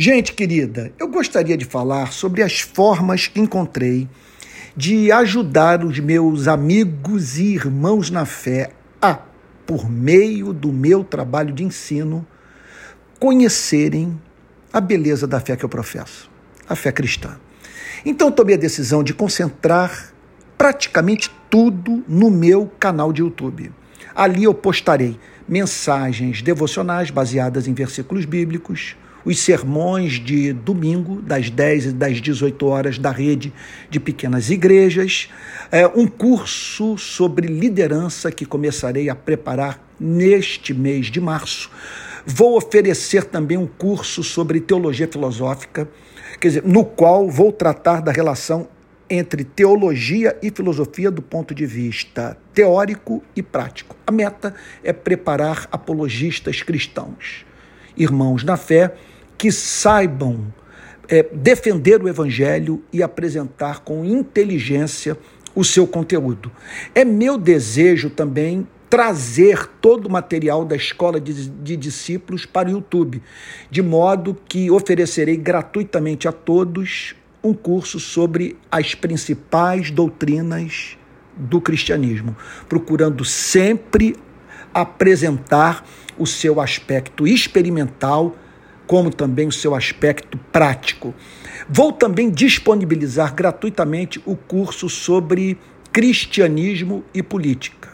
Gente querida, eu gostaria de falar sobre as formas que encontrei de ajudar os meus amigos e irmãos na fé a, por meio do meu trabalho de ensino, conhecerem a beleza da fé que eu professo, a fé cristã. Então tomei a decisão de concentrar praticamente tudo no meu canal de YouTube. Ali eu postarei mensagens devocionais baseadas em versículos bíblicos, os sermões de domingo, das 10 e das 18 horas, da rede de pequenas igrejas, é, um curso sobre liderança que começarei a preparar neste mês de março. Vou oferecer também um curso sobre teologia filosófica, quer dizer, no qual vou tratar da relação entre teologia e filosofia do ponto de vista teórico e prático. A meta é preparar apologistas cristãos, irmãos na fé, que saibam é, defender o evangelho e apresentar com inteligência o seu conteúdo. É meu desejo também trazer todo o material da escola de, de, discípulos para o YouTube, de modo que oferecerei gratuitamente a todos um curso sobre as principais doutrinas do cristianismo, procurando sempre apresentar o seu aspecto experimental como também o seu aspecto prático. Vou também disponibilizar gratuitamente o curso sobre cristianismo e política.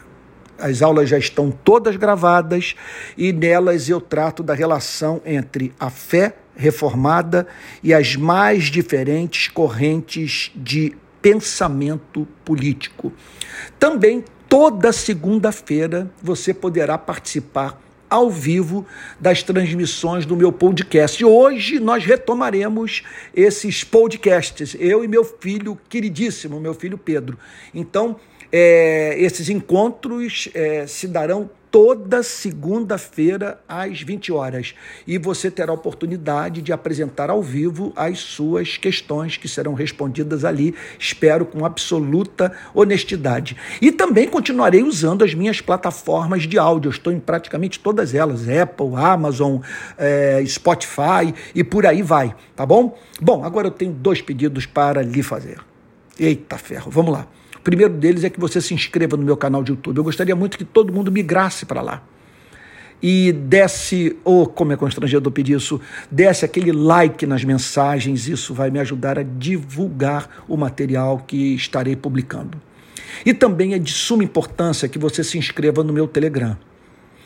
As aulas já estão todas gravadas e nelas eu trato da relação entre a fé reformada e as mais diferentes correntes de pensamento político. Também toda segunda-feira você poderá participar ao vivo das transmissões do meu podcast. Hoje nós retomaremos esses podcasts, eu e meu filho queridíssimo, meu filho Pedro. Então, é, esses encontros é, se darão toda segunda-feira às 20 horas. E você terá a oportunidade de apresentar ao vivo as suas questões que serão respondidas ali, espero com absoluta honestidade. E também continuarei usando as minhas plataformas de áudio, Eu estou em praticamente todas elas: Apple, Amazon, é, Spotify e por aí vai, tá bom? Bom, agora eu tenho dois pedidos para lhe fazer. Eita ferro, vamos lá primeiro deles é que você se inscreva no meu canal de YouTube. Eu gostaria muito que todo mundo migrasse para lá. E desse, ou oh, como é constrangedor pedir isso, desse aquele like nas mensagens, isso vai me ajudar a divulgar o material que estarei publicando. E também é de suma importância que você se inscreva no meu Telegram.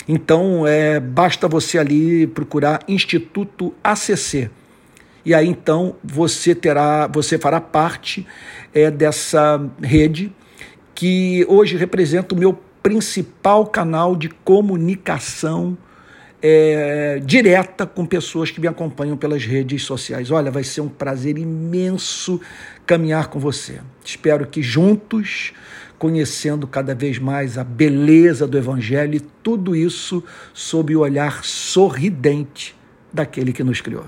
Então, é, basta você ali procurar Instituto ACC e aí então você terá, você fará parte é, dessa rede que hoje representa o meu principal canal de comunicação é, direta com pessoas que me acompanham pelas redes sociais. Olha, vai ser um prazer imenso caminhar com você. Espero que juntos, conhecendo cada vez mais a beleza do Evangelho e tudo isso sob o olhar sorridente daquele que nos criou.